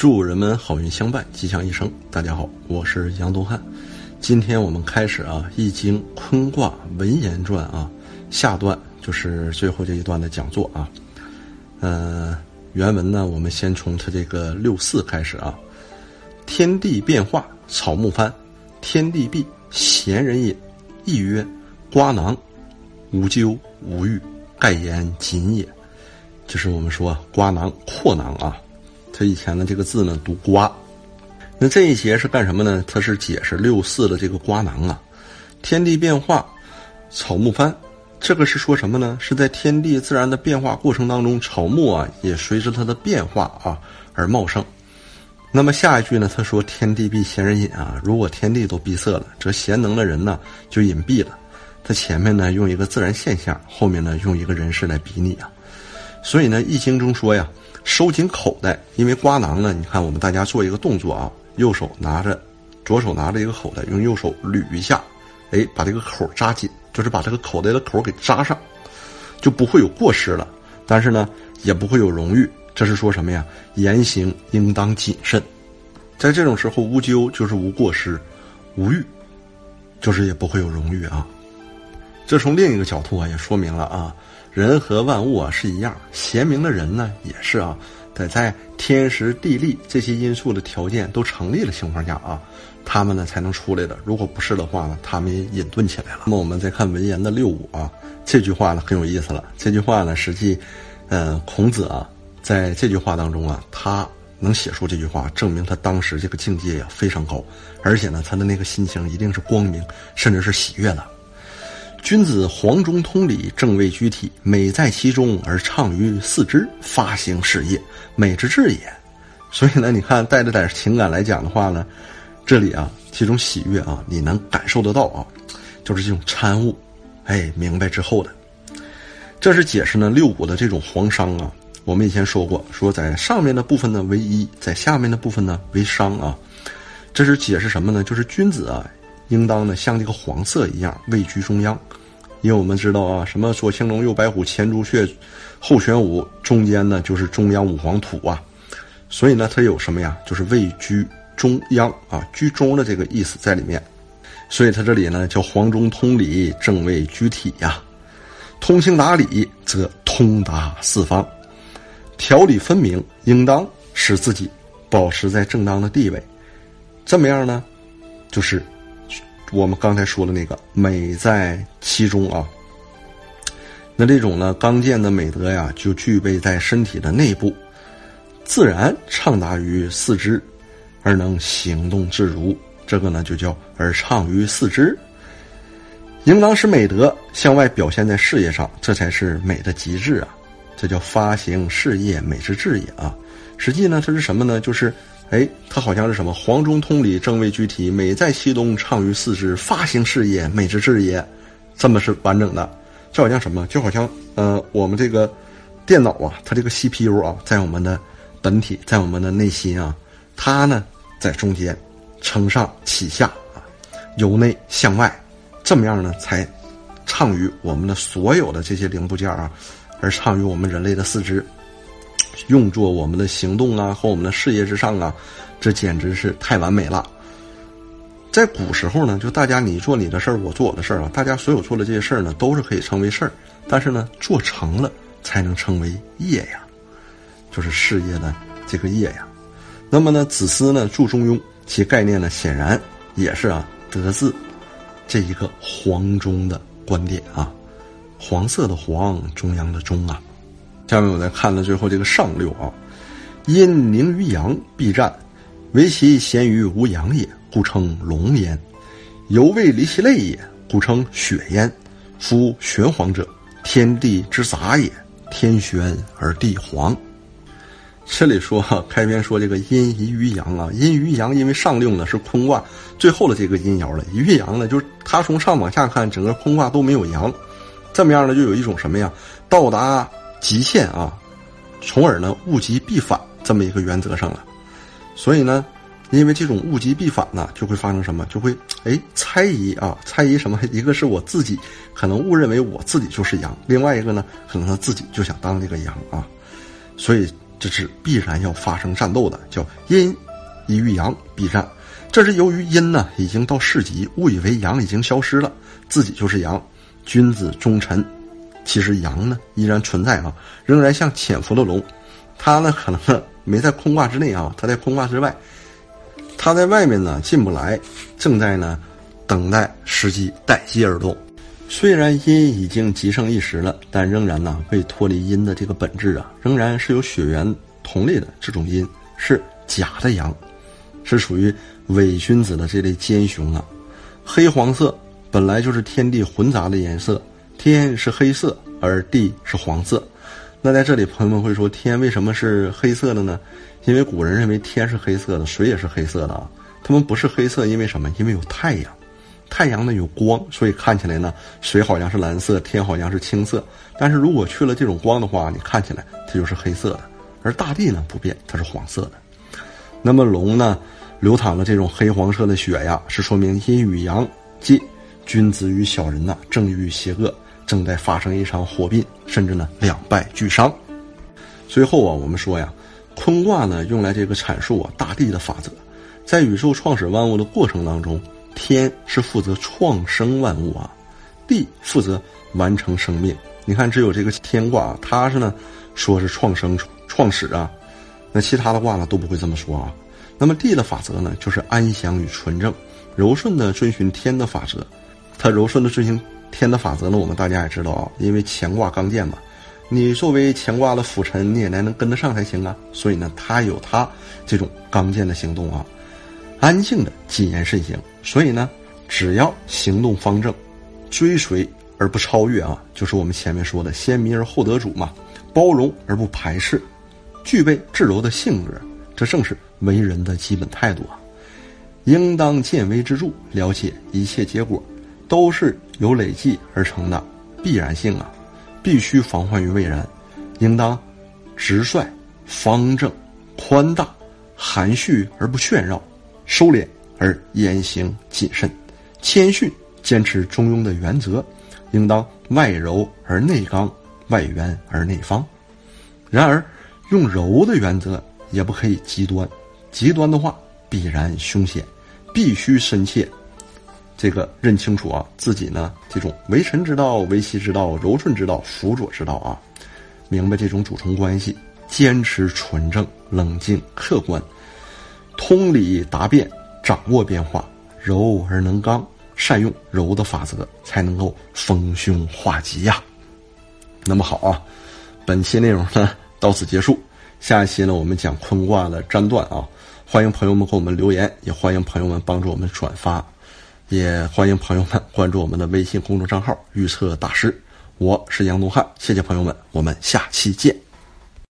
祝人们好运相伴，吉祥一生。大家好，我是杨东汉。今天我们开始啊，《易经》坤卦文言传啊，下段就是最后这一段的讲座啊。呃，原文呢，我们先从它这个六四开始啊。天地变化，草木翻。天地闭，贤人也。亦曰：瓜囊，无咎无欲，盖言谨也。就是我们说瓜囊、阔囊啊。他以前的这个字呢读瓜，那这一节是干什么呢？它是解释六四的这个瓜囊啊，天地变化，草木翻，这个是说什么呢？是在天地自然的变化过程当中，草木啊也随着它的变化啊而茂盛。那么下一句呢？他说天地闭，贤人隐啊。如果天地都闭塞了，这贤能的人呢就隐蔽了。他前面呢用一个自然现象，后面呢用一个人事来比拟啊。所以呢，《易经》中说呀。收紧口袋，因为瓜囊呢。你看，我们大家做一个动作啊，右手拿着，左手拿着一个口袋，用右手捋一下，哎，把这个口扎紧，就是把这个口袋的口给扎上，就不会有过失了。但是呢，也不会有荣誉。这是说什么呀？言行应当谨慎，在这种时候，无咎就是无过失，无欲就是也不会有荣誉啊。这从另一个角度啊，也说明了啊。人和万物啊是一样，贤明的人呢也是啊，得在天时地利这些因素的条件都成立的情况下啊，他们呢才能出来的。如果不是的话呢，他们也隐遁起来了。那么我们再看文言的六五啊，这句话呢很有意思了。这句话呢，实际，呃，孔子啊，在这句话当中啊，他能写出这句话，证明他当时这个境界呀非常高，而且呢，他的那个心情一定是光明，甚至是喜悦的。君子黄中通理，正位居体，美在其中而畅于四肢，发行事业，美之至也。所以呢，你看带着点情感来讲的话呢，这里啊，这种喜悦啊，你能感受得到啊，就是这种参悟，哎，明白之后的。这是解释呢六五的这种黄商啊。我们以前说过，说在上面的部分呢为一，在下面的部分呢为商啊。这是解释什么呢？就是君子啊。应当呢，像这个黄色一样位居中央，因为我们知道啊，什么左青龙右白虎前朱雀后玄武，中间呢就是中央五黄土啊，所以呢，它有什么呀？就是位居中央啊，居中的这个意思在里面，所以它这里呢叫黄中通理，正位居体呀，通情达理则通达四方，条理分明，应当使自己保持在正当的地位，这么样呢？就是。我们刚才说的那个美在其中啊，那这种呢刚健的美德呀，就具备在身体的内部，自然畅达于四肢，而能行动自如。这个呢就叫而畅于四肢，应当使美德向外表现在事业上，这才是美的极致啊！这叫发行事业美之至也啊！实际呢，它是什么呢？就是。哎，它好像是什么？黄中通理，正位具体，美在其中，畅于四肢，发行事业，美之至也。这么是完整的，就好像什么？就好像呃，我们这个电脑啊，它这个 CPU 啊，在我们的本体，在我们的内心啊，它呢在中间，承上启下啊，由内向外，这么样呢，才畅于我们的所有的这些零部件啊，而畅于我们人类的四肢。用作我们的行动啊和我们的事业之上啊，这简直是太完美了。在古时候呢，就大家你做你的事儿，我做我的事儿啊，大家所有做的这些事儿呢，都是可以称为事儿。但是呢，做成了才能称为业呀，就是事业的这个业呀。那么呢，子思呢著《中庸》，其概念呢显然也是啊得自这一个黄中的观点啊，黄色的黄，中央的中啊。下面我再看了最后这个上六啊，阴凝于阳必战，唯其咸于无阳也，故称龙焉；犹未离其类也，故称血焉。夫玄黄者，天地之杂也，天玄而地黄。这里说，开篇说这个阴移于阳啊，阴于阳，因为上六呢是坤卦最后的这个阴爻了，于阳呢就是它从上往下看，整个坤卦都没有阳，这么样呢就有一种什么呀，到达。极限啊，从而呢物极必反这么一个原则上了，所以呢，因为这种物极必反呢，就会发生什么？就会哎猜疑啊，猜疑什么？一个是我自己可能误认为我自己就是阳，另外一个呢，可能他自己就想当这个阳啊，所以这是必然要发生战斗的，叫阴一遇阳必战。这是由于阴呢已经到世极，误以为阳已经消失了，自己就是阳，君子忠臣。其实阳呢依然存在啊，仍然像潜伏的龙。它呢可能没在坤卦之内啊，它在坤卦之外。他在外面呢进不来，正在呢等待时机，待机而动。虽然阴已经极盛一时了，但仍然呢未脱离阴的这个本质啊，仍然是有血缘同类的这种阴，是假的阳，是属于伪君子的这类奸雄啊。黑黄色本来就是天地混杂的颜色，天是黑色，而地是黄色。那在这里，朋友们会说，天为什么是黑色的呢？因为古人认为天是黑色的，水也是黑色的啊。它们不是黑色，因为什么？因为有太阳，太阳呢有光，所以看起来呢，水好像是蓝色，天好像是青色。但是如果去了这种光的话，你看起来它就是黑色的。而大地呢不变，它是黄色的。那么龙呢，流淌了这种黑黄色的血呀，是说明阴与阳，即君子与小人呐，正与邪恶正在发生一场火并，甚至呢两败俱伤。最后啊，我们说呀。坤卦呢，用来这个阐述啊大地的法则，在宇宙创始万物的过程当中，天是负责创生万物啊，地负责完成生命。你看，只有这个天卦，它是呢说是创生创始啊，那其他的卦呢都不会这么说啊。那么地的法则呢，就是安详与纯正，柔顺的遵循天的法则。它柔顺的遵循天的法则呢，我们大家也知道啊，因为乾卦刚健嘛。你作为乾卦的辅臣，你也来能跟得上才行啊。所以呢，他有他这种刚健的行动啊，安静的谨言慎行。所以呢，只要行动方正，追随而不超越啊，就是我们前面说的先民而后得主嘛。包容而不排斥，具备至柔的性格，这正是为人的基本态度啊。应当见微知著，了解一切结果，都是由累计而成的必然性啊。必须防患于未然，应当直率、方正、宽大、含蓄而不炫耀，收敛而言行谨慎，谦逊，坚持中庸的原则，应当外柔而内刚，外圆而内方。然而，用柔的原则也不可以极端，极端的话必然凶险，必须深切。这个认清楚啊，自己呢这种为臣之道、为妻之道、柔顺之道、辅佐之道啊，明白这种主从关系，坚持纯正、冷静、客观，通理达变，掌握变化，柔而能刚，善用柔的法则，才能够逢凶化吉呀。那么好啊，本期内容呢到此结束，下一期呢我们讲坤卦的占断啊，欢迎朋友们给我们留言，也欢迎朋友们帮助我们转发。也欢迎朋友们关注我们的微信公众账号“预测大师”，我是杨东汉，谢谢朋友们，我们下期见。